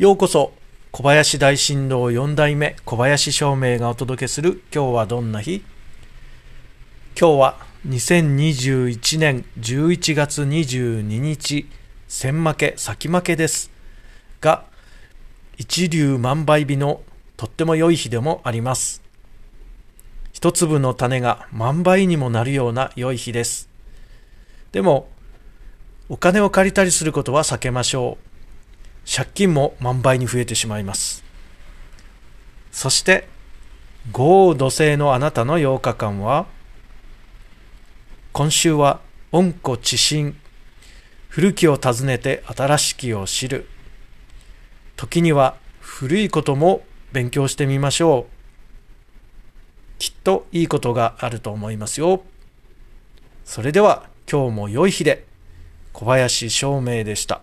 ようこそ小林大震動4代目小林照明がお届けする今日はどんな日？今日は2021年11月22日千負け先負けです。が一粒万倍日のとっても良い日でもあります。一粒の種が万倍にもなるような良い日です。でもお金を借りたりすることは避けましょう。借金も万倍に増えてしまいます。そして豪雨土星のあなたの8日間は今週は温故知新古きを訪ねて新しきを知る。時には古いことも勉強してみましょう。きっといいことがあると思いますよ。それでは今日も良い日で小林照明でした。